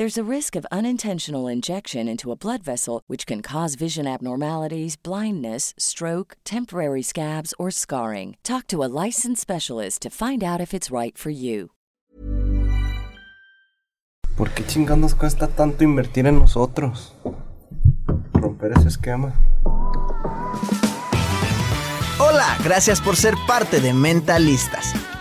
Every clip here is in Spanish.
There's a risk of unintentional injection into a blood vessel, which can cause vision abnormalities, blindness, stroke, temporary scabs, or scarring. Talk to a licensed specialist to find out if it's right for you. ¿Por qué chingados cuesta tanto invertir en nosotros? Romper ese esquema. Hola, gracias por ser parte de Mentalistas.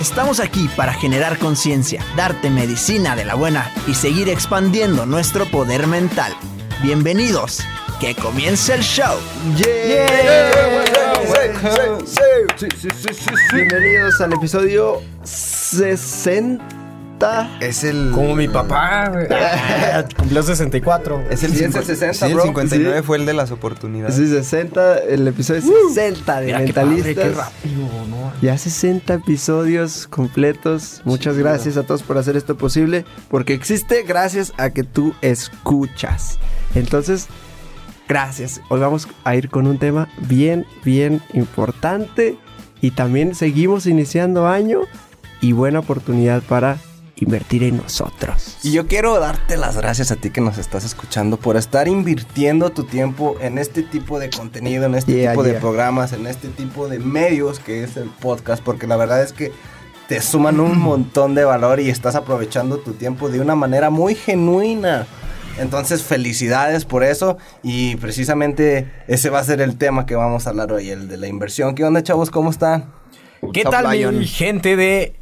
Estamos aquí para generar conciencia, darte medicina de la buena y seguir expandiendo nuestro poder mental. Bienvenidos, que comience el show. Bienvenidos al episodio 60. Es el. Como mi papá. güey. Cumplió 64. Es el, Sí, es el cincu- 60, sí, el bro. 59 Sí. fue el de las oportunidades. Sí, 60, el episodio 60 de Mira qué padre, Mentalistas. qué rápido, ¿no? Ya 60 episodios completos. Muchas gracias a todos por hacer esto posible. Porque existe gracias a que tú escuchas. Entonces, gracias. Hoy vamos a ir con un tema bien, bien importante. Y también seguimos iniciando año. Y buena oportunidad para invertir en nosotros. Y yo quiero darte las gracias a ti que nos estás escuchando por estar invirtiendo tu tiempo en este tipo de contenido, en este Yeah, tipo de programas, en este tipo de medios que es el podcast, porque la verdad es que te suman un montón de valor y estás aprovechando tu tiempo de una manera muy genuina. Entonces, felicidades por eso y precisamente ese va a ser el tema que vamos a hablar hoy, el de la inversión. ¿Qué onda, chavos? ¿Cómo están? ¿Qué tal mi gente de...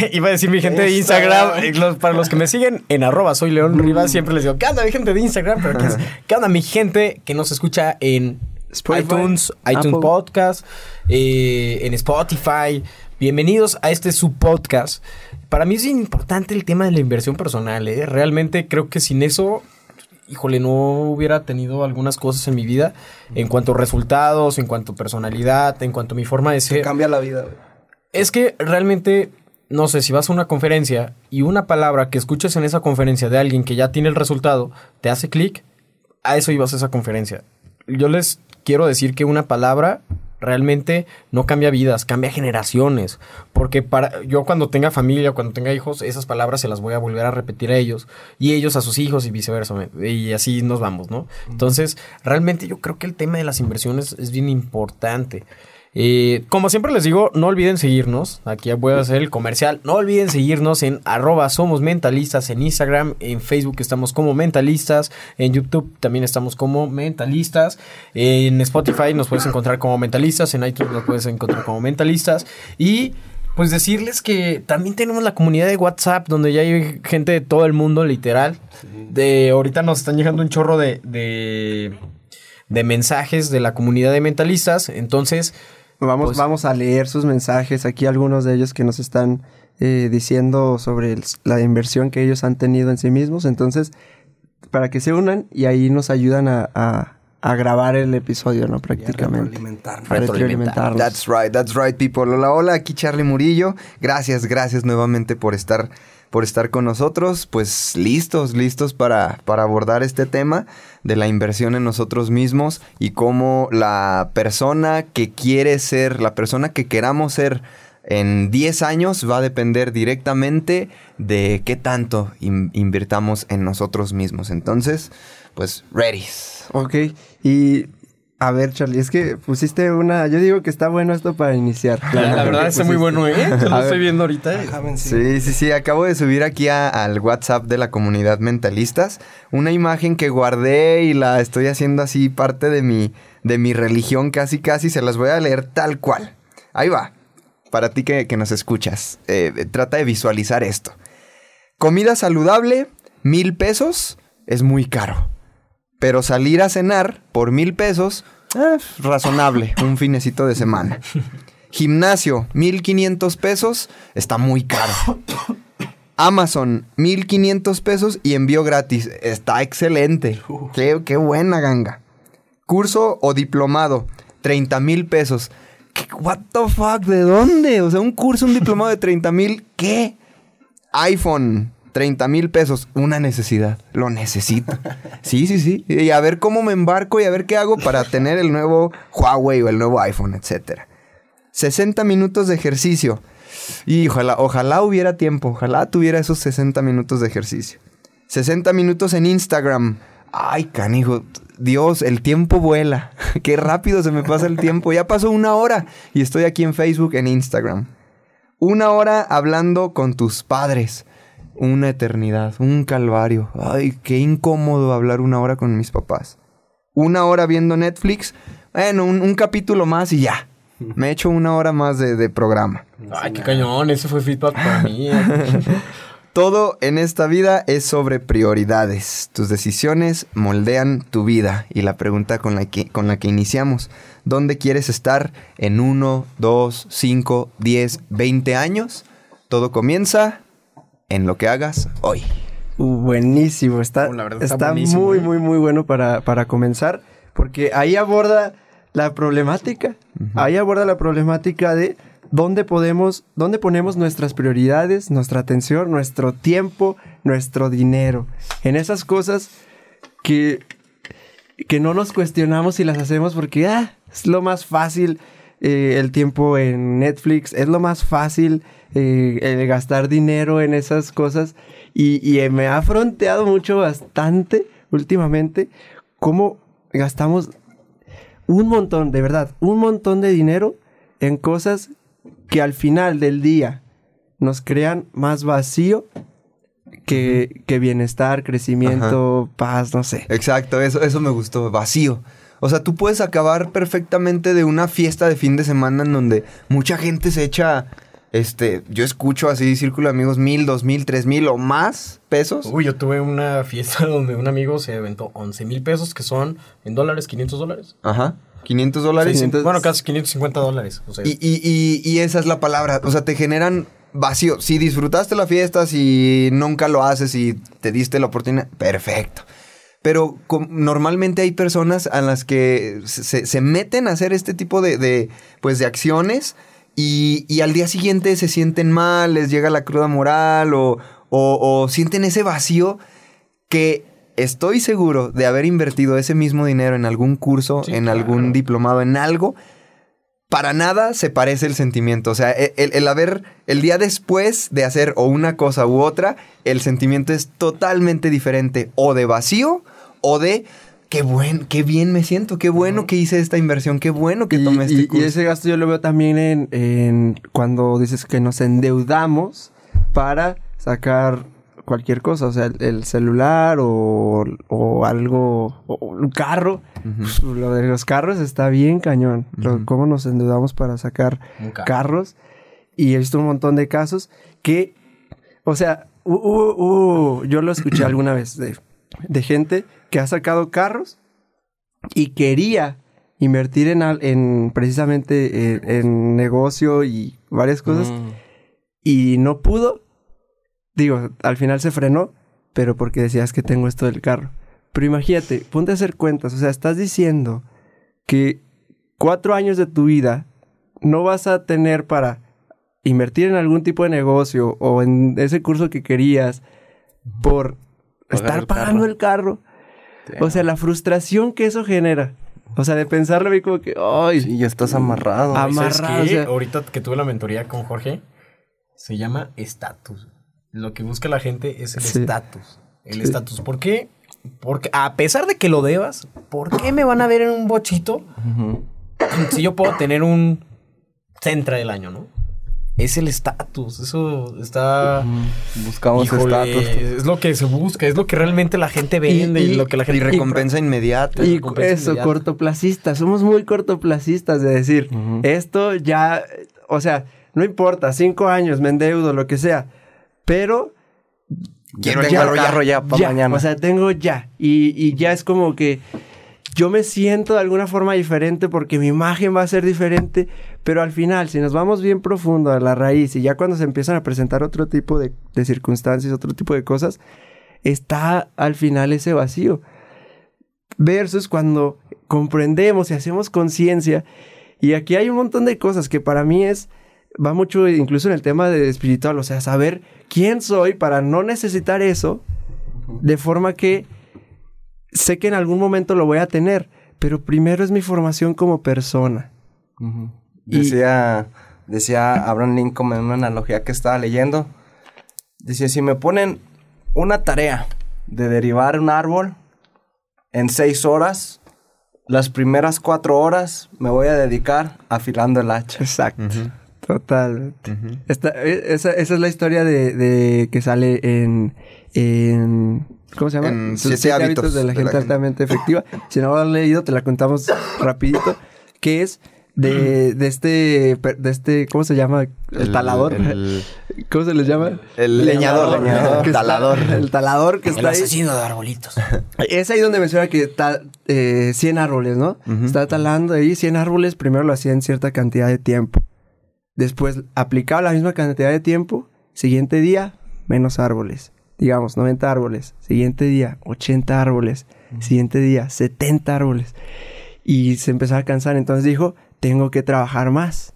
Iba a decir mi gente de Instagram. Eh, los- para los que me siguen en arroba soy León Rivas, siempre les digo, ¿qué onda mi gente de Instagram? Pero ¿qué, es- qué onda mi gente que nos escucha en Spotify, iTunes, iTunes Apple. Podcast, eh, en Spotify? Bienvenidos a este subpodcast. Para mí es importante el tema de la inversión personal. ¿eh? Realmente creo que sin eso híjole, no hubiera tenido algunas cosas en mi vida en cuanto a resultados, en cuanto a personalidad, en cuanto a mi forma de Te ser. cambia la vida, güey. Es que realmente, no sé, si vas a una conferencia y una palabra que escuches en esa conferencia de alguien que ya tiene el resultado, te hace clic, a eso ibas a esa conferencia. Yo les quiero decir que una palabra realmente no cambia vidas, cambia generaciones. Porque para yo cuando tenga familia, cuando tenga hijos, esas palabras se las voy a volver a repetir a ellos y ellos a sus hijos y viceversa. Y así nos vamos, ¿no? Entonces, realmente yo creo que el tema de las inversiones es bien importante. Como siempre les digo, no olviden seguirnos. Aquí voy a hacer el comercial. No olviden seguirnos en arroba somos mentalistas en Instagram. En Facebook estamos como mentalistas. En YouTube también estamos como mentalistas. En Spotify nos puedes encontrar como mentalistas. En iTunes nos puedes encontrar como mentalistas. Y pues decirles que también tenemos la comunidad de WhatsApp donde ya hay gente de todo el mundo, literal. De ahorita nos están llegando un chorro de, de, de mensajes de la comunidad de mentalistas. Entonces, Vamos, Pues- vamos a leer sus mensajes. Aquí algunos de ellos que nos están eh, diciendo sobre el- la inversión que ellos han tenido en sí mismos. Entonces, para que se unan y ahí nos ayudan a, a- a grabar el episodio, ¿no? Prácticamente. retroalimentarnos. Retroalimentarnos. That's right, that's right, people. Hola, hola, aquí Charlie Murillo. Gracias, gracias nuevamente por estar, por estar con nosotros. Pues listos, listos para, para abordar este tema de la inversión en nosotros mismos y cómo la persona que quiere ser, la persona que queramos ser en 10 años va a depender directamente de qué tanto in- invirtamos en nosotros mismos. Entonces, pues, ready. Ok, y a ver, Charlie, es que pusiste una. Yo digo que está bueno esto para iniciar. La, la verdad, es muy bueno, ¿eh? Te lo A estoy viendo ahorita. Déjame sí. Sí, sí, sí. Acabo de subir aquí a- al WhatsApp de la comunidad mentalistas una imagen que guardé y la estoy haciendo así parte de mi, de mi religión casi casi. Se las voy a leer tal cual. Ahí va. Para ti que, que nos escuchas. Eh, trata de visualizar esto. Comida saludable, mil pesos, es muy caro. Pero salir a cenar por mil pesos, eh, razonable, un finecito de semana. Gimnasio, 1500 pesos, está muy caro. Amazon, 1500 pesos y envío gratis. Está excelente. Qué, qué buena ganga. Curso o diplomado, 30 mil pesos. ¿Qué- What the fuck? ¿De dónde? O sea, un curso, un diplomado de 30 mil, ¿qué? iPhone, 30 mil pesos, una necesidad, lo necesito. Sí, sí, sí. Y a ver cómo me embarco y a ver qué hago para tener el nuevo Huawei o el nuevo iPhone, etcétera. 60 minutos de ejercicio. Y ojalá, ojalá hubiera tiempo, ojalá tuviera esos 60 minutos de ejercicio. 60 minutos en Instagram. Ay, canijo, Dios, el tiempo vuela. Qué rápido se me pasa el tiempo. Ya pasó una hora y estoy aquí en Facebook, en Instagram. Una hora hablando con tus padres. Una eternidad, un calvario. Ay, qué incómodo hablar una hora con mis papás. Una hora viendo Netflix. Bueno, un, un capítulo más y ya. Me echo una hora más de, de programa. Ay, qué cañón. Ese fue feedback para mí. eh. Todo en esta vida es sobre prioridades. Tus decisiones moldean tu vida. Y la pregunta con la que, con la que iniciamos, ¿dónde quieres estar en 1, 2, 5, 10, 20 años? Todo comienza en lo que hagas hoy. Uh, buenísimo, está, Oh, la verdad está, está buenísimo, muy, ¿eh? muy, muy bueno para, para comenzar, porque ahí aborda la problemática, ahí aborda la problemática de dónde podemos, dónde ponemos nuestras prioridades, nuestra atención, nuestro tiempo, nuestro dinero, en esas cosas que, que no nos cuestionamos y las hacemos porque ah, es lo más fácil eh, el tiempo en Netflix, es lo más fácil eh, el gastar dinero en esas cosas y, y, eh, me ha fronteado mucho bastante últimamente cómo gastamos un montón, de verdad, un montón de dinero en cosas que al final del día nos crean más vacío que, que bienestar, crecimiento, paz, no sé. Exacto, eso, eso me gustó, vacío. O sea, tú puedes acabar perfectamente de una fiesta de fin de semana en donde mucha gente se echa, este, yo escucho así, círculo de amigos, mil, dos mil, tres mil o más pesos. Uy, yo tuve una fiesta donde un amigo se aventó 11 mil pesos, que son en dólares, 500 dólares. Ajá, 500 dólares. 600. Bueno, casi 550 dólares. O sea, Y, y, y, y esa es la palabra. O sea, te generan vacío. Si disfrutaste la fiesta, si nunca lo haces y te diste la oportunidad, perfecto. Pero normalmente hay personas a las que se, se meten a hacer este tipo de, de, pues, de acciones y, y al día siguiente se sienten mal, les llega la cruda moral o, o- o sienten ese vacío que estoy seguro de haber invertido ese mismo dinero en algún curso, Sí, en claro. algún diplomado, en algo, para nada se parece el sentimiento. O sea, e- el, el haber, el día después de hacer o una cosa u otra, el sentimiento es totalmente diferente. O de vacío, o de qué buen, qué bien me siento, qué bueno que hice esta inversión, qué bueno que Y, tomé este y- y curso. ese gasto yo lo veo también en, en cuando dices que nos endeudamos para sacar cualquier cosa, o sea, el, el celular o, o algo, o un carro. Pues, Lo de los carros está bien cañón. Cómo nos endeudamos para sacar carro. carros. Y he visto un montón de casos que, o sea, yo lo escuché alguna vez de, de gente que ha sacado carros y quería invertir en, al- en precisamente en, en negocio y varias cosas Mm. y no pudo. Digo, al final se frenó, pero porque decías que tengo esto del carro. Pero imagínate, ponte a hacer cuentas. O sea, estás diciendo que cuatro años de tu vida no vas a tener para invertir en algún tipo de negocio o en ese curso que querías por Pagar estar el pagando carro. el carro. O sea, la frustración que eso genera. O sea, de pensarlo mí como que, ay, Sí, ya estás amarrado. Am- ¿Sabes amarrado, qué? o sea- Ahorita que tuve la mentoría con Jorge, se llama estatus. Lo que busca la gente es el Sí. estatus. El Sí. estatus. ¿Por qué? Porque a pesar de que lo debas, ¿por qué me van a ver en un bochito si yo puedo tener un centra del año, no? Es el estatus. Eso está. Buscamos estatus. es lo que se busca, es lo que realmente la gente vende y, y- lo que la Y gente recompensa inmediata. Y recompensa eso, inmediata. cortoplacistas. Somos muy cortoplacistas de decir, esto ya, o sea, no importa, cinco años, me endeudo, lo que sea, pero Quiero el carro ya. carro ya para ya, mañana. o sea, tengo ya. Y, y ya es como que yo me siento de alguna forma diferente porque mi imagen va a ser diferente, pero al final, si nos vamos bien profundo a la raíz y ya cuando se empiezan a presentar otro tipo de, de circunstancias, otro tipo de cosas, está al final ese vacío. Versus cuando comprendemos y hacemos conciencia. Y aquí hay un montón de cosas que para mí es, va mucho incluso en el tema de espiritual, o sea, saber quién soy para no necesitar eso, de forma que sé que en algún momento lo voy a tener, pero primero es mi formación como persona. Ujú. Y- Decía, decía Abraham Lincoln en una analogía que estaba leyendo. Decía, si me ponen una tarea de derivar un árbol en seis horas, las primeras cuatro horas me voy a dedicar afilando el hacha. Exacto. Totalmente. Esta- e- esa, esa es la historia de, de que sale en, en- ¿Cómo se llama? En Sus Siete Hábitos de la de gente la gente. altamente efectiva. Si no lo has leído, te la contamos rapidito. Que es de, de este, de este, ¿cómo se llama? El, talador. El, ¿Cómo se les llama? el leñador. Está- Talador. el talador que está ahí. de arbolitos. Es ahí donde menciona que está eh, 100 árboles, ¿no? Está talando ahí 100 árboles. Primero lo hacía en cierta cantidad de tiempo. Después aplicaba la misma cantidad de tiempo. Siguiente día, menos árboles. Digamos, 90 árboles. Siguiente día, 80 árboles. Siguiente día, 70 árboles. Y se empezaba a cansar. Entonces dijo, tengo que trabajar más.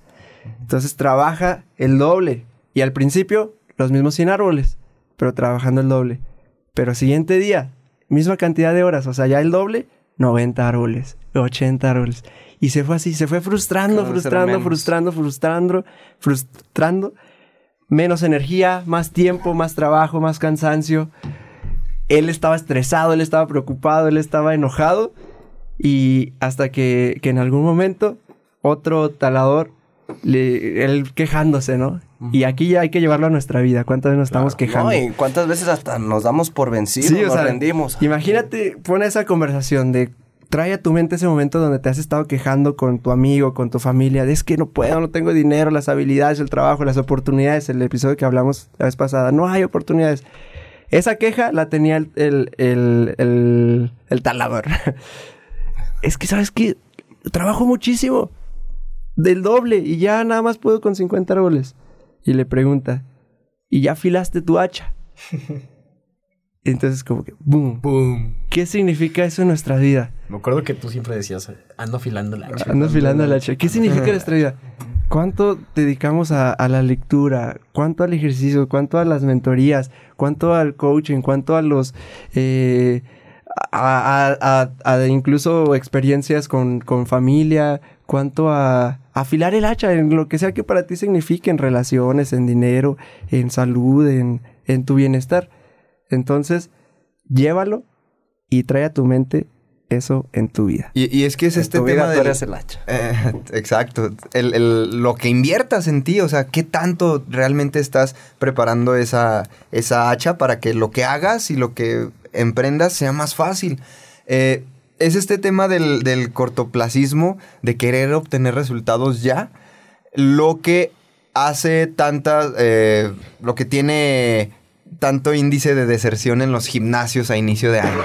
Entonces trabaja el doble. Y al principio, los mismos 100 árboles. Pero trabajando el doble. Pero siguiente día, misma cantidad de horas, o sea, ya el doble, 90 árboles, 80 árboles. Y se fue así, se fue frustrando, frustrando, frustrando, frustrando, frustrando. Menos energía, más tiempo, más trabajo, más cansancio. Él estaba estresado, él estaba preocupado, él estaba enojado. Y hasta que, que en algún momento otro talador, le- él quejándose, ¿no? Y aquí ya hay que llevarlo a nuestra vida. ¿Cuántas veces nos estamos quejando? No, y cuántas veces hasta nos damos por vencidos, Sí, o nos sea, rendimos. Imagínate, pon esa conversación de trae a tu mente ese momento donde te has estado quejando con tu amigo, con tu familia, de es que no puedo, no tengo dinero, las habilidades, el trabajo, las oportunidades, el episodio que hablamos la vez pasada, no hay oportunidades. Esa queja la tenía el, el, el, el- el talador. es que, ¿sabes qué? Trabajo muchísimo, del doble, y ya nada más puedo con 50 árboles. Y le pregunta, ¿y ya afilaste tu hacha? Entonces como que, boom. Boom. ¿Qué significa eso en nuestra vida? Me acuerdo que tú siempre decías, ando afilando la hacha. Ando afilando el hacha. ¿Qué significa nuestra vida? ¿Cuánto dedicamos a, a la lectura? ¿Cuánto al ejercicio? ¿Cuánto a las mentorías? ¿Cuánto al coaching? ¿Cuánto a los... eh, a, a- a- a incluso experiencias con, con familia? ¿Cuánto a afilar el hacha en lo que sea que para ti signifique en relaciones, en dinero, en salud, en, en tu bienestar? Entonces, llévalo y trae a tu mente eso en tu vida. Y, y es que es En este tu tema vida tú del- eres el hacha. Eh, exacto. El, el- lo que inviertas en ti, o sea, qué tanto realmente estás preparando esa, esa hacha para que lo que hagas y lo que emprendas sea más fácil. Eh, es este tema del, cortoplacismo, de querer obtener resultados ya, lo que hace tanta, eh, lo que tiene tanto índice de deserción en los gimnasios a inicio de año.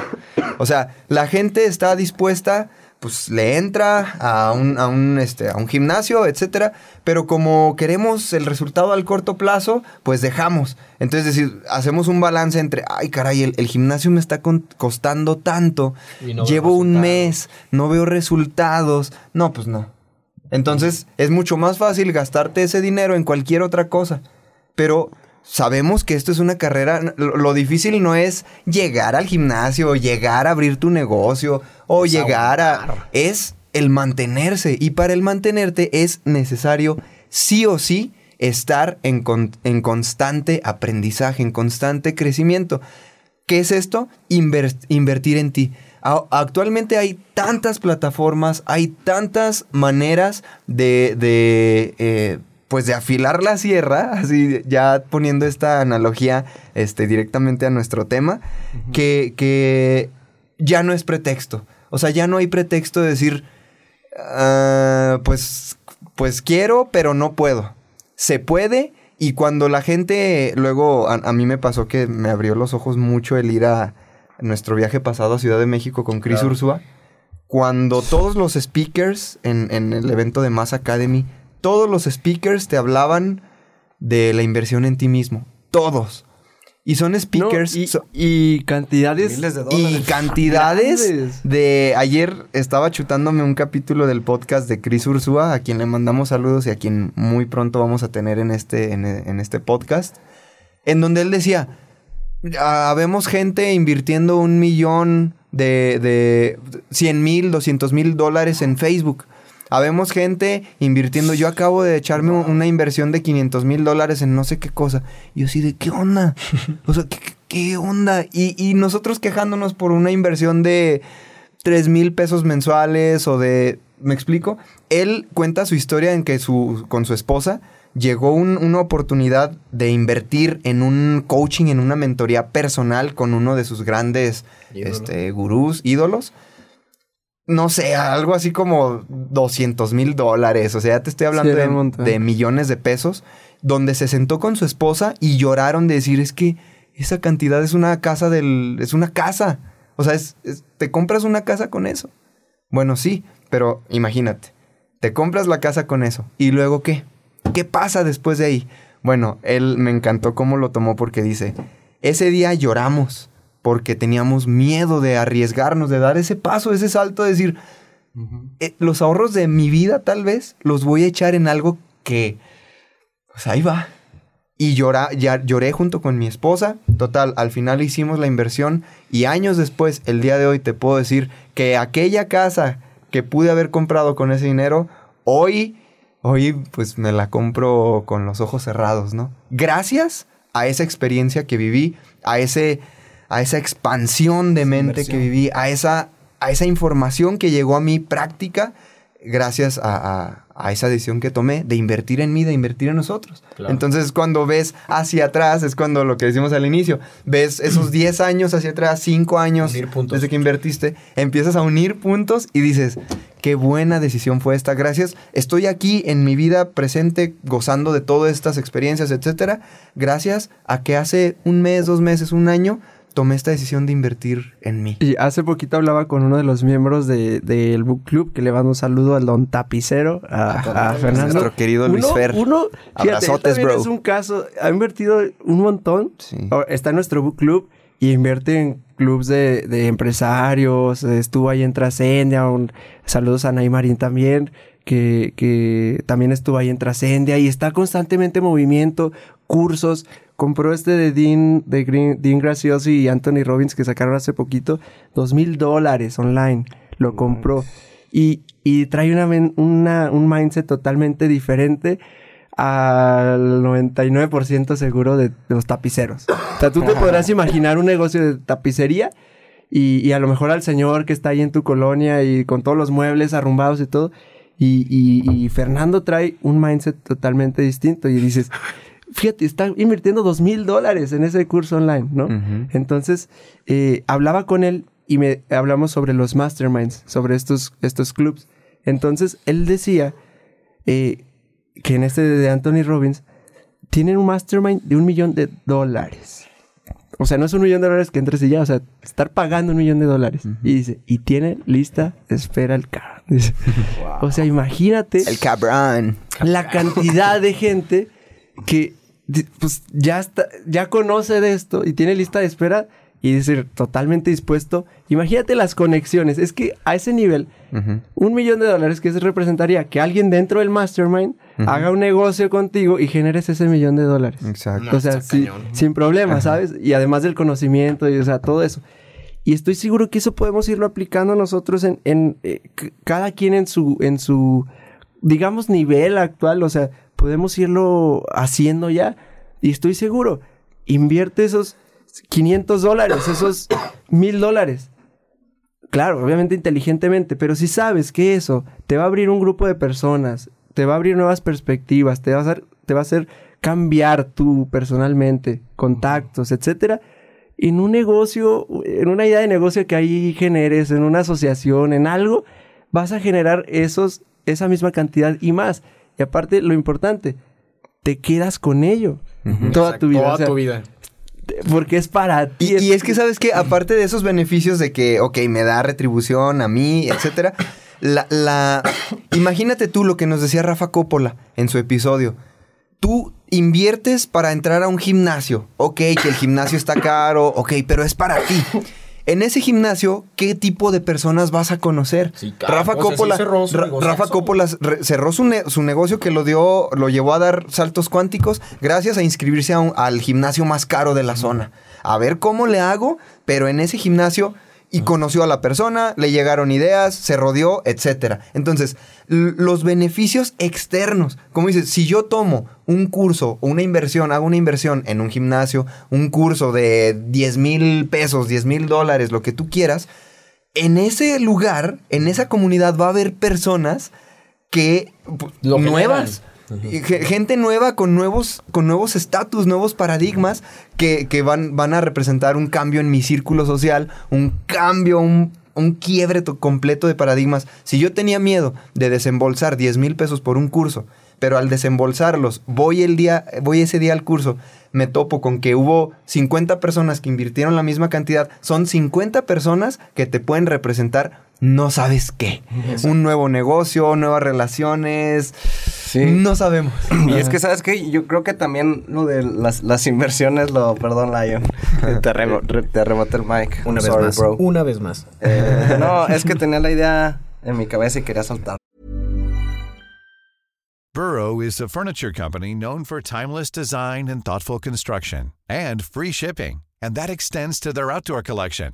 O sea, la gente está dispuesta pues le entra a un, a un, este, a un gimnasio, etcétera, pero como queremos el resultado al corto plazo, pues dejamos. Entonces, decir, hacemos un balance entre, ay, caray, el, el gimnasio me está con- costando tanto, no llevo un mes, no veo resultados. No, pues no. Entonces, es mucho más fácil gastarte ese dinero en cualquier otra cosa. Pero sabemos que esto es una carrera. Lo, lo difícil no es llegar al gimnasio, llegar a abrir tu negocio o llegar a. Es el mantenerse. Y para el mantenerte es necesario, sí o sí, estar en, con- en constante aprendizaje, en constante crecimiento. ¿Qué es esto? Inver- invertir en ti. A- actualmente hay tantas plataformas, hay tantas maneras de, de, eh, pues de afilar la sierra, así ya poniendo esta analogía este, directamente a nuestro tema, que, que ya no es pretexto. O sea, ya no hay pretexto de decir, "Ah, pues, pues quiero, pero no puedo. Se puede y cuando la gente, luego a, a mí me pasó que me abrió los ojos mucho el ir a nuestro viaje pasado a Ciudad de México con Chris Ursúa. Cuando todos los speakers en, en el evento de Mass Academy, todos los speakers te hablaban de la inversión en ti mismo. Todos. Y son No, speakers. y, so- y cantidades. Miles de y dólares. cantidades Grandes. de... Ayer estaba chutándome un capítulo del podcast de Chris Ursúa, a quien le mandamos saludos y a quien muy pronto vamos a tener en este, en, en este podcast, en donde él decía, "Ah, vemos gente invirtiendo un millón de, de 100 mil, 200 mil dólares en Facebook. Habemos gente invirtiendo. Yo acabo de echarme un- una inversión de 500 mil dólares en no sé qué cosa. Y yo así de, ¿qué onda? O sea, ¿qué, qué- qué onda? Y, y nosotros quejándonos por una inversión de 3 mil pesos mensuales o de... ¿Me explico? Él cuenta su historia en que su, con su esposa llegó un- una oportunidad de invertir en un coaching, en una mentoría personal con uno de sus grandes Ídolo. este, gurús, ídolos. No sé, algo así como 200 mil dólares. O sea, ya te estoy hablando Sí, de, millones de pesos. Donde se sentó con su esposa y lloraron de decir, es que esa cantidad es una casa del... Es una casa. O sea, es- es- te compras una casa con eso. Bueno, sí, pero imagínate. Te compras la casa con eso. ¿Y luego qué? ¿Qué pasa después de ahí? Bueno, él me encantó cómo lo tomó porque dice, ese día lloramos porque teníamos miedo de arriesgarnos, de dar ese paso, ese salto, de decir, "Eh, los ahorros de mi vida tal vez los voy a echar en algo que, pues ahí va. Y llora, ya, lloré junto con mi esposa. Total, al final hicimos la inversión y años después, el día de hoy, te puedo decir que aquella casa que pude haber comprado con ese dinero, hoy, hoy pues me la compro con los ojos cerrados, ¿no? Gracias a esa experiencia que viví, a ese, a esa expansión de mente que viví, a esa, a esa información que llegó a mi práctica, gracias a, a- a esa decisión que tomé de invertir en mí, de invertir en nosotros. Claro. Entonces, cuando ves hacia atrás, es cuando lo que decimos al inicio, ves esos 10 años hacia atrás, 5 años desde que invertiste, empiezas a unir puntos y dices, qué buena decisión fue esta, gracias, estoy aquí en mi vida presente, gozando de todas estas experiencias, etcétera, gracias a que hace un mes, dos meses, un año, tomé esta decisión de invertir en mí. Y hace poquito hablaba con uno de los miembros de- del book club que le mando un saludo al don tapicero, a, a Fernando. Nuestro querido Luis uno, Fer. Uno, fíjate, Abrazotes, bro. es un caso, ha invertido un montón. Sí. Está en nuestro book club y invierte en clubs de, de empresarios. Estuvo ahí en Trascendia. un- saludos a Nay Marín también, que, que también estuvo ahí en Trascendia y está constantemente en movimiento, cursos. Compró este de Dean, de Green- Dean Graciosi y Anthony Robbins que sacaron hace poquito, dos mil dólares online. Lo compró. Y, y trae una, un mindset totalmente diferente al 99% seguro de, de los tapiceros. O sea, tú te podrás imaginar un negocio de tapicería y, y a lo mejor al señor que está ahí en tu colonia y con todos los muebles arrumbados y todo. Y, y- y Fernando trae un mindset totalmente distinto y dices, fíjate, está invirtiendo dos mil dólares en ese curso online, ¿no? Entonces, eh, hablaba con él y me hablamos sobre los masterminds, sobre estos, estos clubs. Entonces, él decía eh, que en este de Anthony Robbins tienen un mastermind de un millón de dólares. O sea, no es un millón de dólares que entres y ya, o sea, estar pagando un millón de dólares. Y dice, y tiene lista, espera el cabrón. Dice, O sea, imagínate El cabrón. la cantidad de gente que pues ya está, ya conoce de esto y tiene lista de espera y decir totalmente dispuesto. Imagínate las conexiones. Es que a ese nivel, un millón de dólares que se representaría que alguien dentro del mastermind haga un negocio contigo y generes ese millón de dólares. Exacto. O sea, sí, sin problema, ¿sabes? Y además del conocimiento y, o sea, todo eso. Y estoy seguro que eso podemos irlo aplicando nosotros en, en eh, cada quien en su, en su, digamos, nivel actual. O sea, podemos irlo haciendo ya. Y estoy seguro, invierte esos 500 dólares, esos 1000 dólares. Claro, obviamente inteligentemente, pero si sabes que eso te va a abrir un grupo de personas, te va a abrir nuevas perspectivas, te va a hacer, te va a hacer cambiar tú personalmente, contactos, etcétera, en un negocio, en una idea de negocio que ahí generes, en una asociación, en algo, vas a generar esos, esa misma cantidad y más. Y aparte, lo importante, te quedas con ello toda tu vida. Toda o sea, tu vida. Porque es para ti. Y, y es que, ¿sabes que Aparte de esos beneficios de que, ok, me da retribución a mí, etcétera, la, la... Imagínate tú lo que nos decía Rafa Coppola en su episodio. Tú inviertes para entrar a un gimnasio. Ok, que el gimnasio está caro, ok, pero es para ti. En ese gimnasio, ¿qué tipo de personas vas a conocer? Sí, claro, Rafa o sea, sí Coppola, cerró su negociazo. Rafa Coppola cerró su, ne- su negocio que lo dio, lo llevó a dar saltos cuánticos gracias a inscribirse a un- al gimnasio más caro de la zona. A ver cómo le hago, pero en ese gimnasio y conoció a la persona, le llegaron ideas, se rodeó, etcétera. Entonces, los beneficios externos, como dices, si yo tomo un curso o una inversión, hago una inversión en un gimnasio, un curso de 10 mil pesos, 10 mil dólares, lo que tú quieras, en ese lugar, en esa comunidad va a haber personas que Lo nuevas. Gente nueva con nuevos con nuevos estatus, nuevos paradigmas que, que van, van a representar un cambio en mi círculo social, un cambio, un, un quiebre to- completo de paradigmas. Si yo tenía miedo de desembolsar 10 mil pesos por un curso, pero al desembolsarlos, voy, el día, voy ese día al curso, me topo con que hubo 50 personas que invirtieron la misma cantidad, son 50 personas que te pueden representar no sabes qué. Un nuevo negocio, nuevas relaciones. No sabemos. Y es que, ¿sabes qué? Yo creo que también lo de las, las inversiones, lo... Perdón, Lion. te, remo- re- te reboté el mic. Una vez Sorry, más. bro. Una vez más. Eh, no, es que tenía la idea en mi cabeza y quería soltar. Burrow is a furniture company known for timeless design and thoughtful construction and free shipping, and that extends to their outdoor collection.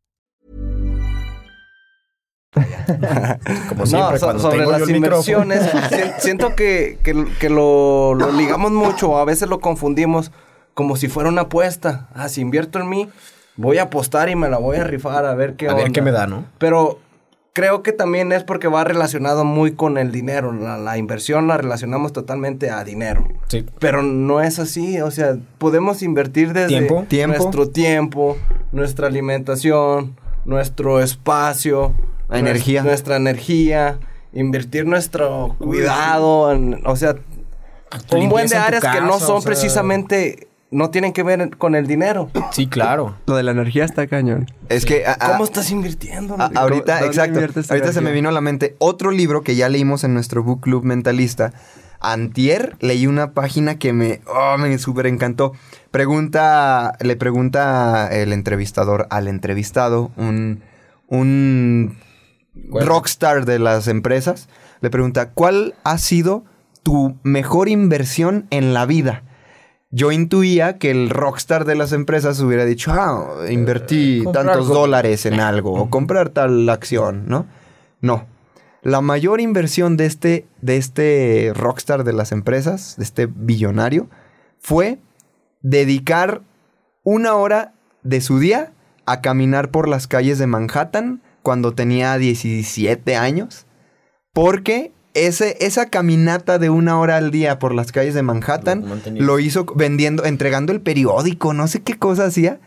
Como No, siempre, so- cuando sobre tengo yo las inversiones, si- siento que, que- que lo, lo ligamos mucho, o a veces lo confundimos como si fuera una apuesta. Ah, si invierto en mí, voy a apostar y me la voy a rifar a ver qué A ver qué me da, ¿no? Pero creo que también es porque va relacionado muy con el dinero. La, la inversión la relacionamos totalmente a dinero. Sí. Pero no es así, o sea, podemos invertir desde ¿Tiempo? Tiempo. nuestro tiempo, nuestra alimentación, nuestro espacio, energía. nues- nuestra energía, invertir nuestro cuidado, en- o sea, un buen de áreas que no son o sea- precisamente, no tienen que ver con el dinero. Sí, claro. Lo de la energía está cañón. Es que a- a- ¿Cómo estás invirtiendo? a- ahorita, ¿Dónde exacto. Ahorita se me vino a la mente otro libro que ya leímos en nuestro book club mentalista. Antier leí una página que me, oh, me súper encantó. Pregunta, le pregunta el entrevistador al entrevistado, un, un rockstar de las empresas, le pregunta, ¿cuál ha sido tu mejor inversión en la vida? Yo intuía que el rockstar de las empresas hubiera dicho, ah, invertí comprar tantos algo. dólares en algo o comprar tal acción, ¿no? No. La mayor inversión de este, de este rockstar de las empresas, de este billonario, fue dedicar una hora de su día a caminar por las calles de Manhattan cuando tenía 17 años, porque ese, esa caminata de una hora al día por las calles de Manhattan Lo hizo vendiendo, entregando el periódico, no sé qué cosa hacía.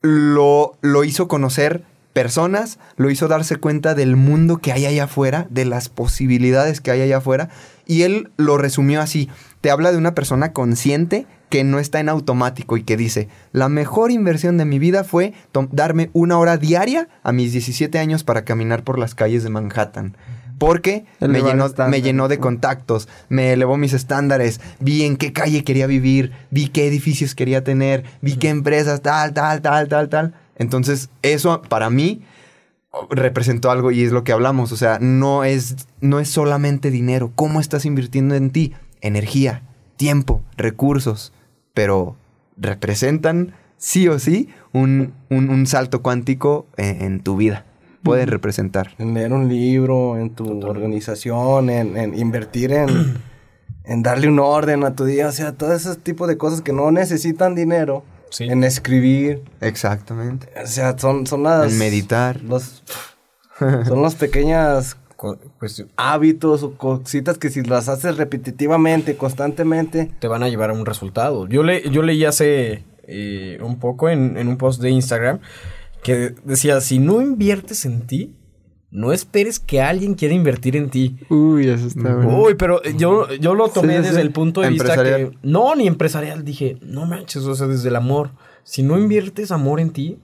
Lo, lo hizo conocer personas, lo hizo darse cuenta del mundo que hay allá afuera, de las posibilidades que hay allá afuera. Y él lo resumió así. Te habla de una persona consciente que no está en automático y que dice, la mejor inversión de mi vida fue darme una hora diaria a mis 17 años para caminar por las calles de Manhattan. Porque me llenó, me llenó de contactos, me elevó mis estándares, vi en qué calle quería vivir, vi qué edificios quería tener, vi qué empresas, tal, tal, tal, tal, tal. Entonces, eso para mí oh, representó algo y es lo que hablamos. O sea, no es, no es solamente dinero. ¿Cómo estás invirtiendo en ti? Energía, tiempo, recursos. Pero representan sí o sí un, un- un salto cuántico en, en tu vida. Pueden representar. En leer un libro, en tu organización, en, en invertir en, en darle un orden a tu día. O sea, todo ese tipo de cosas que no necesitan dinero. Sí. En escribir. Exactamente. O sea, son, son las... En meditar. Los, son las pequeñas Pues hábitos o cositas que si las haces repetitivamente, constantemente, te van a llevar a un resultado. Yo, le, yo leí hace eh, un poco en, en un post de Instagram que decía, si no inviertes en ti, no esperes que alguien quiera invertir en ti. Uy, eso está bueno. Uy, pero yo, yo lo tomé Sí, desde sí. el punto de vista que... No, ni empresarial. Dije, no manches, o sea, desde el amor. Si no inviertes amor en ti,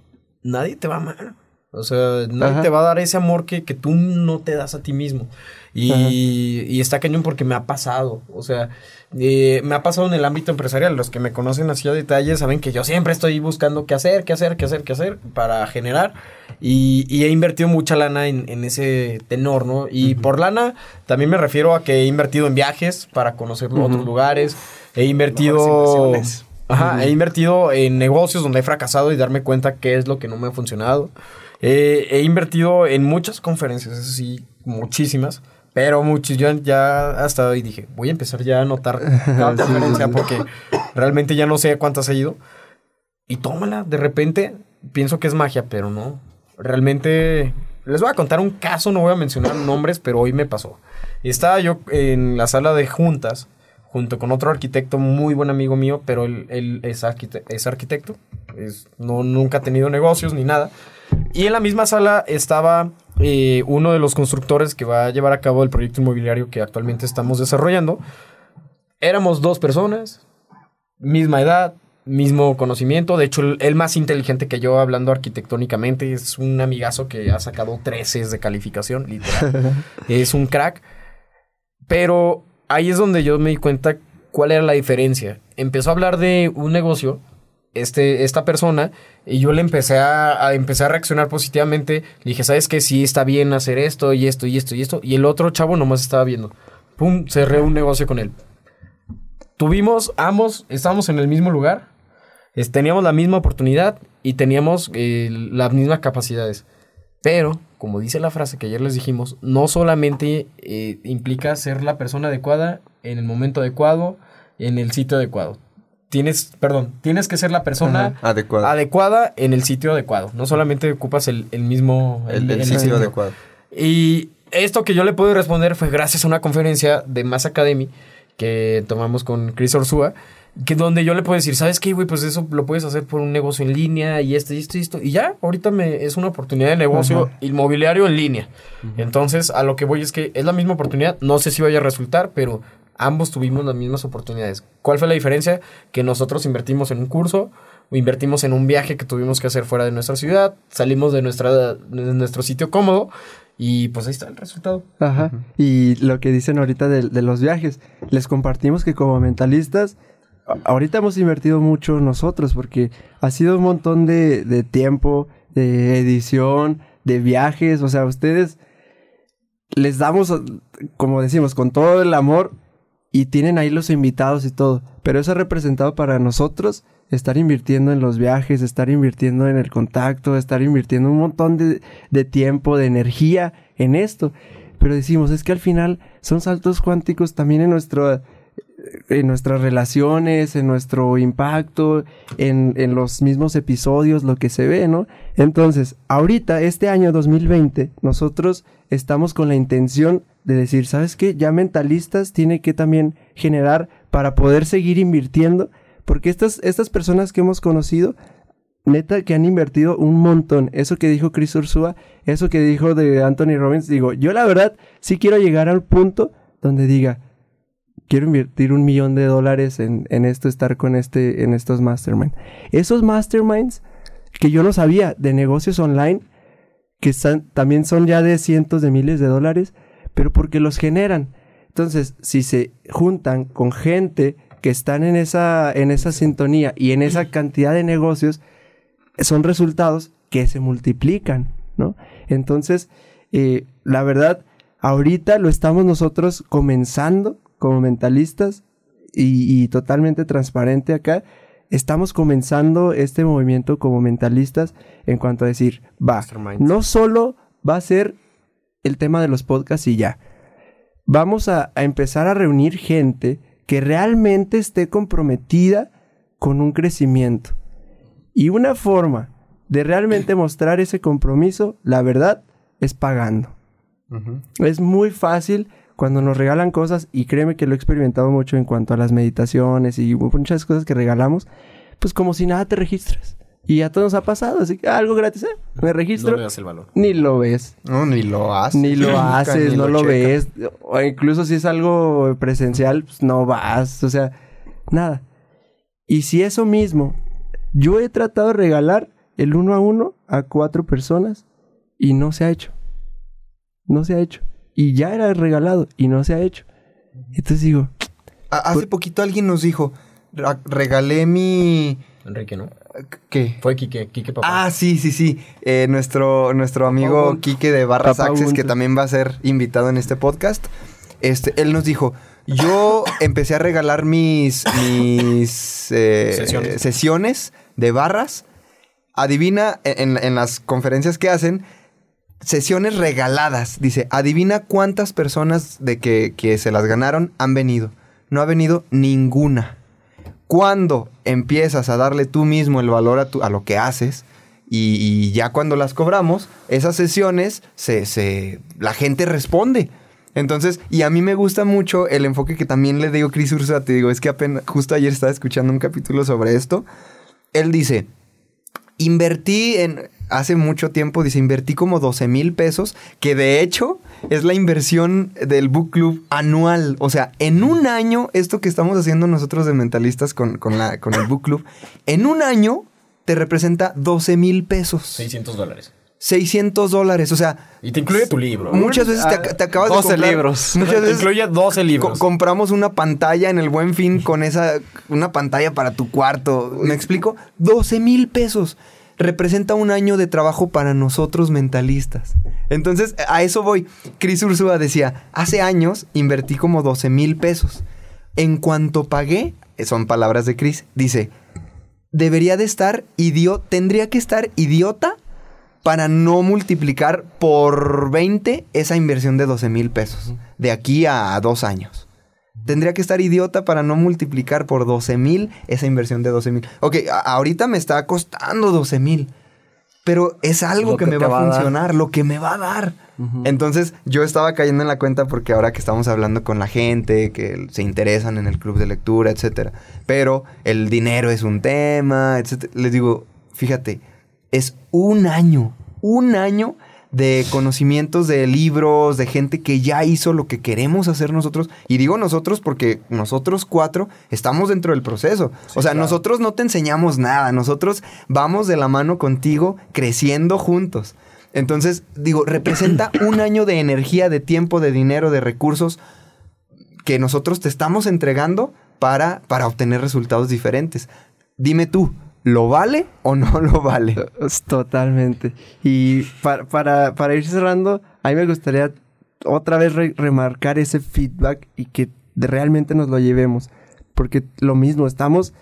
nadie te va a amar. O sea, nadie Ajá. te va a dar ese amor que, que tú no te das a ti mismo. Y, y está cañón porque me ha pasado. O sea, eh, me ha pasado en el ámbito empresarial. Los que me conocen así a detalle saben que yo siempre estoy buscando qué hacer, qué hacer, qué hacer, qué hacer para generar. Y, y he invertido mucha lana en, en ese tenor, ¿no? Y por lana también me refiero a que he invertido en viajes para conocer otros lugares. He invertido... Ajá, he invertido en negocios donde he fracasado y darme cuenta qué es lo que no me ha funcionado. Eh, he invertido en muchas conferencias, eso sí, muchísimas. Pero muchos, yo ya hasta hoy dije, voy a empezar ya a anotar cada Sí, conferencia sí. porque realmente ya no sé cuántas he ido. Y tómala, de repente pienso que es magia, pero no. Realmente les voy a contar un caso, no voy a mencionar nombres, pero hoy me pasó. Estaba yo en la sala de juntas junto con otro arquitecto muy buen amigo mío, pero él, él es, arquite- es arquitecto, es- no, nunca ha tenido negocios ni nada. Y en la misma sala estaba eh, uno de los constructores que va a llevar a cabo el proyecto inmobiliario que actualmente estamos desarrollando. Éramos dos personas, misma edad, mismo conocimiento. De hecho, el, más inteligente que yo hablando arquitectónicamente es un amigazo que ha sacado 13 de calificación, literal. es un crack. Pero ahí es donde yo me di cuenta cuál era la diferencia. Empezó a hablar de un negocio, este, esta persona, y yo le empecé a, a- empecé a reaccionar positivamente. Le dije, ¿sabes qué? Sí, está bien hacer esto y esto y esto y esto. Y el otro chavo nomás estaba viendo. Pum, cerré un negocio con él. Tuvimos, ambos, estábamos en el mismo lugar, es- teníamos la misma oportunidad y teníamos eh, las mismas capacidades. Pero, como dice la frase que ayer les dijimos, no solamente eh, implica ser la persona adecuada en el momento adecuado, en el sitio adecuado. Tienes, perdón, tienes que ser la persona Ajá, adecuada en el sitio adecuado. No solamente ocupas el, el mismo... El, el el sitio adecuado. y esto que yo le puedo responder fue gracias a una conferencia de Mass Academy que tomamos con Chris Orsúa, que donde yo le puedo decir, ¿sabes qué, güey? Pues eso lo puedes hacer por un negocio en línea y esto y esto y esto. Y ya, ahorita me, es una oportunidad de negocio inmobiliario en línea. Entonces, a lo que voy es que es la misma oportunidad. No sé si vaya a resultar, pero ambos tuvimos las mismas oportunidades. ¿Cuál fue la diferencia? Que nosotros invertimos en un curso, o invertimos en un viaje que tuvimos que hacer fuera de nuestra ciudad, salimos de, nuestra, de nuestro sitio cómodo y pues ahí está el resultado. Ajá. Y lo que dicen ahorita de, de los viajes, les compartimos que como mentalistas, a- ahorita hemos invertido mucho nosotros porque ha sido un montón de, de tiempo, de edición, de viajes, o sea, ustedes les damos, como decimos, con todo el amor y tienen ahí los invitados y todo, pero eso ha representado para nosotros estar invirtiendo en los viajes, estar invirtiendo en el contacto, estar invirtiendo un montón de, de tiempo, de energía en esto. Pero decimos, es que al final son saltos cuánticos también en nuestro en nuestras relaciones, en nuestro impacto, en, en los mismos episodios, lo que se ve, ¿no? Entonces, ahorita, este año 2020, nosotros estamos con la intención de decir, ¿sabes qué? Ya mentalistas tiene que también generar para poder seguir invirtiendo, porque estas, estas personas que hemos conocido, neta que han invertido un montón. Eso que dijo Chris Ursula, eso que dijo de Anthony Robbins, digo, yo la verdad sí quiero llegar al punto donde diga, quiero invertir un millón de dólares en, en esto, estar con este, en estos masterminds. Esos masterminds que yo no sabía de negocios online, que están, también son ya de cientos de miles de dólares, pero porque los generan. Entonces, si se juntan con gente que están en esa, en esa sintonía y en esa cantidad de negocios, son resultados que se multiplican, ¿no? Entonces, eh, la verdad, ahorita lo estamos nosotros comenzando como mentalistas y, y totalmente transparente acá. Estamos comenzando este movimiento como mentalistas en cuanto a decir, va, no solo va a ser el tema de los podcasts y ya. Vamos a, a empezar a reunir gente que realmente esté comprometida con un crecimiento. Y una forma de realmente mostrar ese compromiso, la verdad, es pagando. Es muy fácil cuando nos regalan cosas, y créeme que lo he experimentado mucho en cuanto a las meditaciones y muchas cosas que regalamos, pues como si nada te registras. Y a todos nos ha pasado, así que "Ah, algo gratis, ¿eh? Me registro. No le das el valor. Ni lo ves. No, ni lo haces. Ni lo haces, ni no lo, ves. O incluso si es algo presencial, pues no vas. O sea, nada. Y si eso mismo, yo he tratado de regalar el uno a uno a cuatro personas y no se ha hecho. No se ha hecho. Y ya era regalado y no se ha hecho. Entonces digo, A- hace poquito alguien nos dijo, "Ra- regalé mi... Enrique, ¿no? ¿Qué? Fue Quique, Quique papá. Ah, sí, sí, sí. Eh, nuestro, nuestro amigo Ubuntu. Quique de Barras Papá Access, que también va a ser invitado en este podcast. Este, él nos dijo, yo empecé a regalar mis, mis eh, Sesiones. sesiones de barras. Adivina, en, en las conferencias que hacen, sesiones regaladas. Dice, adivina cuántas personas de que, que se las ganaron han venido. No ha venido ninguna. Cuando empiezas a darle tú mismo el valor a, lo que haces, y, ya cuando las cobramos, esas sesiones, se, se- la gente responde. Entonces, y a mí me gusta mucho el enfoque que también le dio Chris Ursula. Te digo, es que apenas, justo ayer estaba escuchando un capítulo sobre esto. Él dice, invertí en, hace mucho tiempo, dice, invertí como 12 mil pesos, que de hecho es la inversión del book club anual. O sea, en un año, esto que estamos haciendo nosotros de mentalistas con, con la, con el book club, en un año te representa 12 mil pesos. 600 dólares. 600 dólares. O sea, Y te incluye tu libro. muchas veces te, te acabas 12 de comprar... libros. Muchas Te incluye 12 Co- libros. compramos una pantalla en el buen fin con esa, una pantalla para tu cuarto. ¿Me explico? 12 mil pesos. Representa un año de trabajo para nosotros mentalistas. Entonces, a eso voy. Chris Ursula decía, hace años invertí como 12 mil pesos. En cuanto pagué, eh, son palabras de Chris, dice, debería de estar idiota, tendría que estar idiota para no multiplicar por 20 esa inversión de 12 mil pesos de aquí a dos años. Tendría que estar idiota para no multiplicar por 12 mil esa inversión de 12 mil. Ok, ahorita me está costando 12 mil. Pero es algo que, que me va, va a funcionar, lo que me va a dar. Entonces yo estaba cayendo en la cuenta porque ahora que estamos hablando con la gente, que se interesan en el club de lectura, etcétera. Pero el dinero es un tema, etcétera. Les digo, fíjate, es un año, un año de conocimientos de libros, de gente que ya hizo lo que queremos hacer nosotros. Y digo nosotros porque nosotros cuatro estamos dentro del proceso. o sea, nosotros no te enseñamos nada, nosotros vamos de la mano contigo creciendo juntos. Entonces, digo, representa un año de energía, de tiempo, de dinero, de recursos que nosotros te estamos entregando para, para obtener resultados diferentes. Dime tú, ¿lo vale o no lo vale? Es Totalmente. Y para, para, para ir cerrando, a mí me gustaría otra vez re- remarcar ese feedback y que realmente nos lo llevemos. Porque lo mismo, estamos,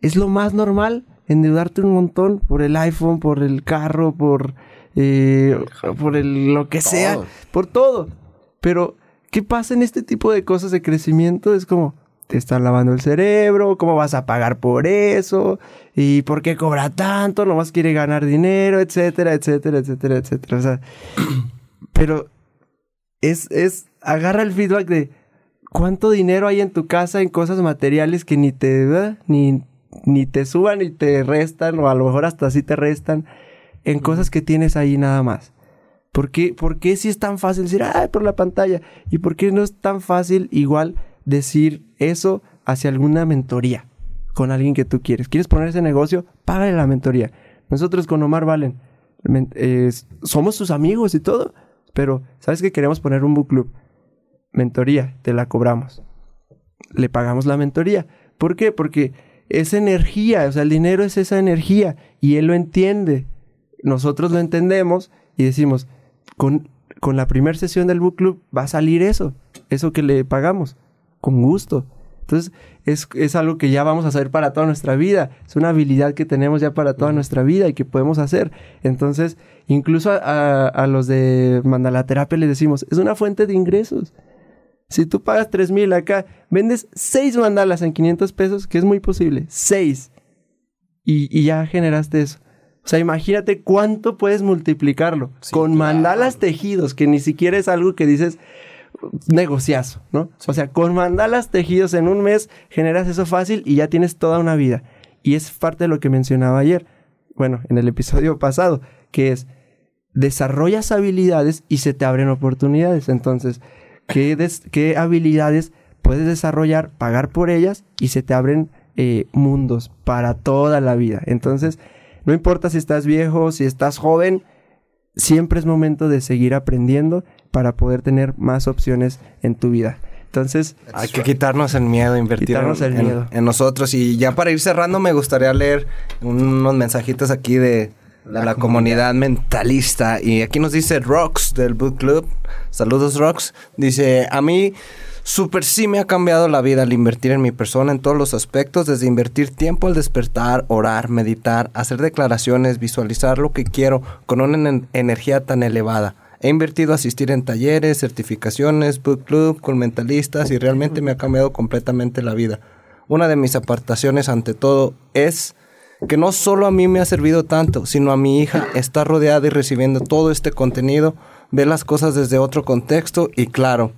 es lo más normal endeudarte un montón por el iPhone, por el carro, por, eh, por el, lo que sea, por todo. Pero, ¿qué pasa en este tipo de cosas de crecimiento? Es como, te están lavando el cerebro, ¿cómo vas a pagar por eso? ¿Y por qué cobra tanto? Nomás quiere ganar dinero, etcétera, etcétera, etcétera, etcétera. O sea, pero es, es agarra el feedback de cuánto dinero hay en tu casa en cosas materiales que ni te ¿verdad? ni, ni te suban ni te restan, o a lo mejor hasta así te restan, en cosas que tienes ahí nada más. ¿Por qué, ¿Por qué si es tan fácil decir, ay, por la pantalla? ¿Y por qué no es tan fácil igual decir eso hacia alguna mentoría con alguien que tú quieres? ¿Quieres poner ese negocio? Págale la mentoría. Nosotros con Omar Valen somos tus amigos y todo, pero ¿sabes que queremos poner un book club? Mentoría, te la cobramos. Le pagamos la mentoría. ¿Por qué? Porque es energía, o sea, el dinero es esa energía y él lo entiende. Nosotros lo entendemos y decimos, con, con la primera sesión del book club va a salir eso, eso que le pagamos, con gusto. Entonces, es, es algo que ya vamos a hacer para toda nuestra vida. Es una habilidad que tenemos ya para toda nuestra vida y que podemos hacer. Entonces, incluso a, a- a los de mandalaterapia les decimos, es una fuente de ingresos. Si tú pagas 3 mil acá, vendes 6 mandalas en 500 pesos, que es muy posible. 6. Y, y ya generaste eso. O sea, imagínate cuánto puedes multiplicarlo. con mandalas tejidos, que ni siquiera es algo que dices negociazo, ¿no? O sea, con mandalas tejidos en un mes generas eso fácil y ya tienes toda una vida. Y es parte de lo que mencionaba ayer, bueno, en el episodio pasado, que es desarrollas habilidades y se te abren oportunidades. Entonces, ¿qué, des- qué habilidades puedes desarrollar, pagar por ellas y se te abren eh, mundos para toda la vida? Entonces, no importa si estás viejo, si estás joven, siempre es momento de seguir aprendiendo para poder tener más opciones en tu vida. Entonces, Hay que quitarnos el miedo, invertir Quitarnos en, el en- miedo. en nosotros. Y ya para ir cerrando, me gustaría leer unos mensajitos aquí de, la, comunidad. mentalista. Y aquí nos dice Rox del Book Club. Saludos, Rox. Dice: A mí, súper sí me ha cambiado la vida al invertir en mi persona en todos los aspectos, desde invertir tiempo al despertar, orar, meditar, hacer declaraciones, visualizar lo que quiero con una ener- energía tan elevada. He invertido a asistir en talleres, certificaciones, book club, con mentalistas y realmente me ha cambiado completamente la vida. Una de mis apartaciones ante todo es que no solo a mí me ha servido tanto, sino a mi hija está rodeada y recibiendo todo este contenido, ve las cosas desde otro contexto y claro,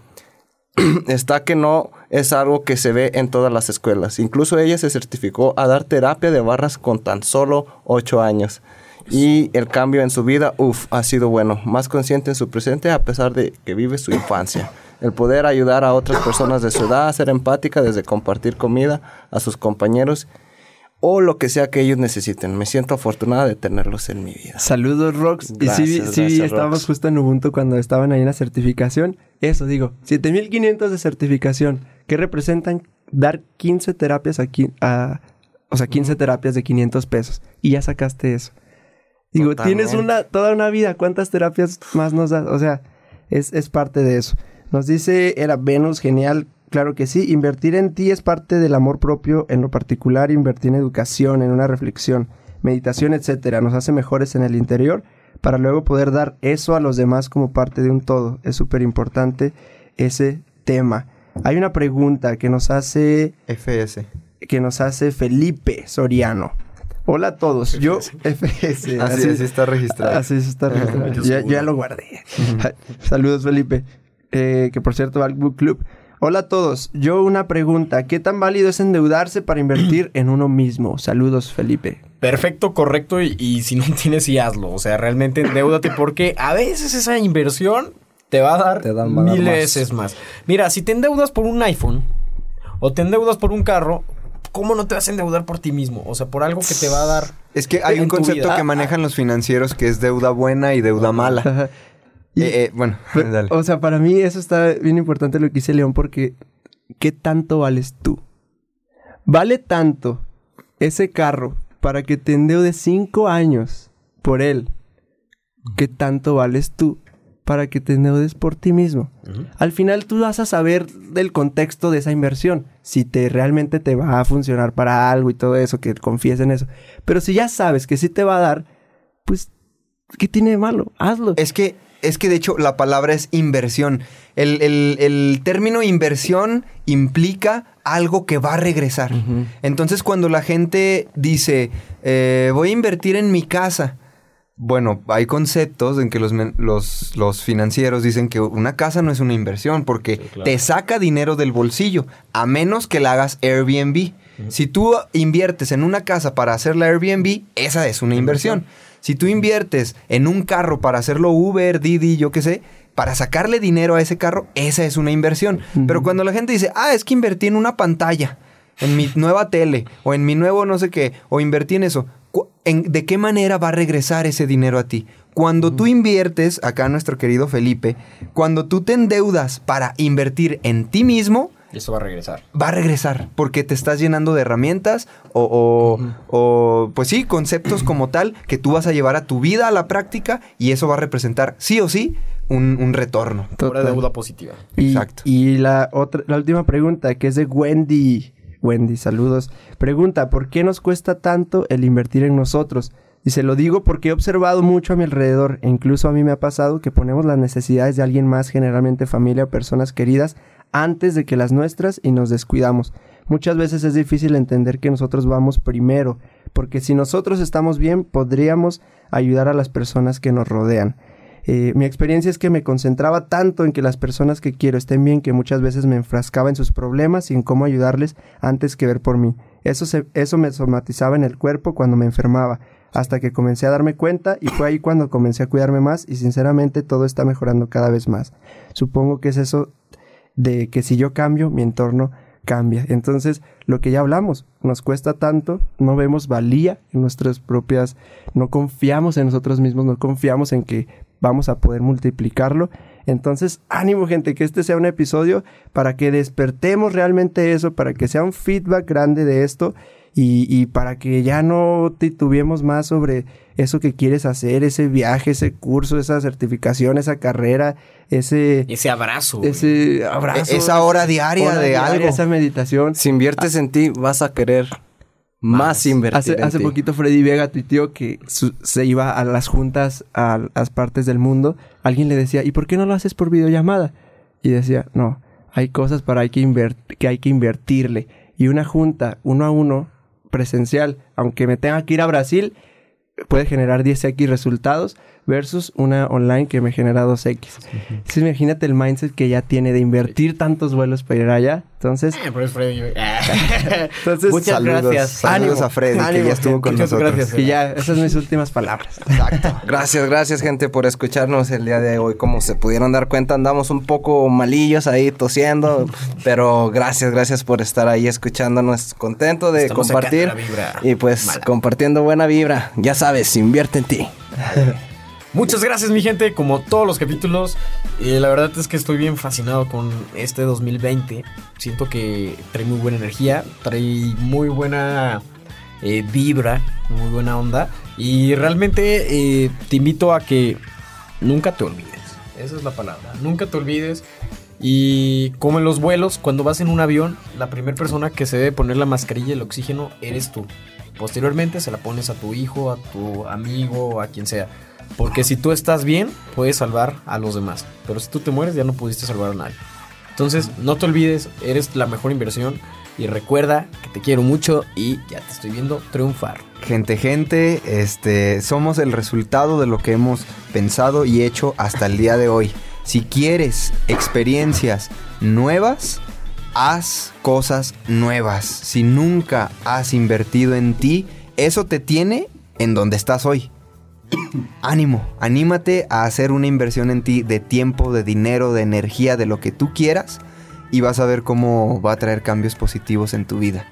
está que no es algo que se ve en todas las escuelas. Incluso ella se certificó a dar terapia de barras con tan solo 8 años. Y el cambio en su vida, uff, ha sido bueno. Más consciente en su presente a pesar de que vive su infancia. El poder ayudar a otras personas de su edad, ser empática desde compartir comida a sus compañeros o lo que sea que ellos necesiten. Me siento afortunada de tenerlos en mi vida. Saludos, Rox. Gracias, y sí, sí gracias, estábamos Rox. justo en Ubuntu cuando estaban ahí en la certificación. Eso digo, 7500 de certificación, que representan dar 15 terapias aquí, a, o sea, 15 terapias de 500 pesos. Y ya sacaste eso. Digo, tienes una, toda una vida. ¿Cuántas terapias más nos das? O sea, es, es parte de eso. Nos dice, era Venus, genial. Claro que sí. Invertir en ti es parte del amor propio. En lo particular, invertir en educación, en una reflexión, meditación, etcétera. Nos hace mejores en el interior para luego poder dar eso a los demás como parte de un todo. Es súper importante ese tema. Hay una pregunta que nos hace FS. que nos hace Felipe Soriano. Hola a todos, yo FS. Así, así está registrado. Así está registrado. ya, ya lo guardé. Saludos Felipe, Eh, que por cierto va al Book Club. Hola a todos, yo una pregunta, ¿qué tan válido es endeudarse para invertir en uno mismo? Saludos Felipe. Perfecto, correcto, y, y si no tienes, sí hazlo. O sea, realmente endeúdate porque a veces esa inversión te va a dar Te dan- va a dar mil más. veces más. Mira, si te endeudas por un iPhone o te endeudas por un carro, ¿cómo no te vas a endeudar por ti mismo? O sea, por algo que te va a dar... Es que hay un concepto que manejan los financieros que es deuda buena y deuda mala. Ajá. Y- Eh, eh, bueno, dale. O sea, para mí eso está bien importante lo que dice León porque ¿qué tanto vales tú? ¿Vale tanto ese carro para que te endeudes cinco años por él? ¿Qué tanto vales tú para que te endeudes por ti mismo? Al final tú vas a saber del contexto de esa inversión, si te realmente te va a funcionar para algo y todo eso, que confíes en eso. Pero si ya sabes que sí te va a dar, pues, ¿qué tiene de malo? Hazlo. Es que, es que de hecho la palabra es inversión. El, el- el término inversión implica algo que va a regresar. Entonces cuando la gente dice, eh, voy a invertir en mi casa, Bueno, hay conceptos en que los, los, los financieros dicen que una casa no es una inversión porque claro. te saca dinero del bolsillo, a menos que la hagas Airbnb. Si tú inviertes en una casa para hacerla Airbnb, esa es una inversión. Si tú inviertes en un carro para hacerlo Uber, Didi, yo qué sé, para sacarle dinero a ese carro, esa es una inversión. Pero cuando la gente dice, ah, es que invertí en una pantalla, en mi nueva tele, o en mi nuevo no sé qué, o invertí en eso, en- ¿de qué manera va a regresar ese dinero a ti? Cuando tú inviertes, acá nuestro querido Felipe, cuando tú te endeudas para invertir en ti mismo, Y eso va a regresar. va a regresar porque te estás llenando de herramientas o, o- o, pues sí, conceptos como tal que tú vas a llevar a tu vida a la práctica y eso va a representar sí o sí un, un retorno. Total. deuda positiva. Y, Exacto. y la otra, la última pregunta, que es de Wendy. Wendy, saludos. Pregunta, ¿por qué nos cuesta tanto el invertir en nosotros? Y se lo digo porque he observado mucho a mi alrededor, e incluso a mí me ha pasado que ponemos las necesidades de alguien más, generalmente familia o personas queridas, antes de que las nuestras y nos descuidamos. Muchas veces es difícil entender que nosotros vamos primero, porque si nosotros estamos bien, podríamos ayudar a las personas que nos rodean. Eh, mi experiencia es que me concentraba tanto en que las personas que quiero estén bien que muchas veces me enfrascaba en sus problemas y en cómo ayudarles antes que ver por mí. Eso, eso me somatizaba en el cuerpo cuando me enfermaba, hasta que comencé a darme cuenta y fue ahí cuando comencé a cuidarme más y sinceramente todo está mejorando cada vez más. Supongo que es eso de que si yo cambio, mi entorno cambia. Entonces, lo que ya hablamos, nos cuesta tanto, no vemos valía en nuestras propias, no confiamos en nosotros mismos, no confiamos en que vamos a poder multiplicarlo. Entonces, ánimo gente, que este sea un episodio para que despertemos realmente eso, para que sea un feedback grande de esto y, y para que ya no titubeemos más sobre eso que quieres hacer, ese viaje, ese curso, esa certificación, esa carrera, ese, Ese abrazo. ese abrazo. E- esa hora diaria hora de diaria, algo. Esa meditación. Si inviertes en ti, vas a querer más invertir Hace, en hace ti. poquito Freddy Vega tuiteó que su- se iba a las juntas a las partes del mundo. Alguien le decía, ¿y por qué no lo haces por videollamada? Y decía, no, hay cosas para hay que, que hay que invertirle. Y una junta uno a uno presencial, aunque me tenga que ir a Brasil, puede generar 10x resultados versus una online que me genera 2x. Entonces imagínate el mindset que ya tiene de invertir tantos vuelos para ir allá. Entonces, Eh, pero es Freddy, entonces Muchas saludos, gracias. Saludos Ánimo, a Freddy, que ánimo, ya estuvo con Muchas nosotros. gracias. que ya, esas son mis últimas palabras. Gracias, gracias gente por escucharnos el día de hoy. Como se pudieron dar cuenta, andamos un poco malillos ahí tosiendo, pero gracias, gracias por estar ahí escuchándonos. Contento de Estamos compartir la vibra y pues mala. compartiendo buena vibra. Ya sabes, invierte en ti. Muchas gracias, mi gente. Como todos los capítulos, eh, la verdad es que estoy bien fascinado con este 2020. Siento que trae muy buena energía, trae muy buena eh, vibra, muy buena onda. Y realmente eh, te invito a que nunca te olvides. Esa es la palabra. Nunca te olvides. Y como en los vuelos, cuando vas en un avión, la primera persona que se debe poner la mascarilla y el oxígeno eres tú. Posteriormente se la pones a tu hijo, a tu amigo, a quien sea. Porque si tú estás bien, puedes salvar a los demás. Pero si tú te mueres, ya no pudiste salvar a nadie. Entonces, no te olvides, eres la mejor inversión. Y recuerda que te quiero mucho y ya te estoy viendo triunfar. Gente, gente, este, somos el resultado de lo que hemos pensado y hecho hasta el día de hoy. Si quieres experiencias nuevas, haz cosas nuevas. Si nunca has invertido en ti, eso te tiene en donde estás hoy. Ánimo, anímate a hacer una inversión en ti de tiempo, de dinero, de energía, de lo que tú quieras y vas a ver cómo va a traer cambios positivos en tu vida.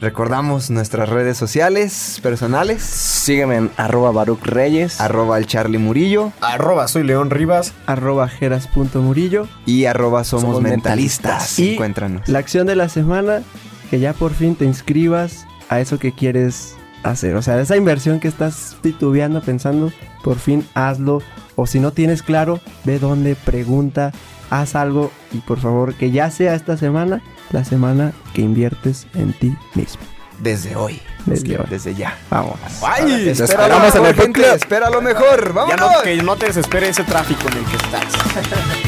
Recordamos nuestras redes sociales personales, Sígueme en arroba Baruch Reyes. arroba el Charlie Murillo Arroba, soy León Rivas. arroba jeras.murillo. y arroba somos, Somos mentalistas. mentalistas. Y Encuéntranos. La acción de la semana, que ya por fin te inscribas a eso que quieres hacer. O sea, esa inversión que estás titubeando, pensando, por fin hazlo. O si no tienes claro, ve dónde, pregunta, haz algo y por favor que ya sea esta semana, la semana que inviertes en ti mismo. Desde hoy. Desde hoy. Desde ya. Vamos. ¡Ay! Espera esperamos lo en el mejor, gente. Espera lo mejor. Ya ¡Vámonos! no, que no te desespere ese tráfico en el que estás.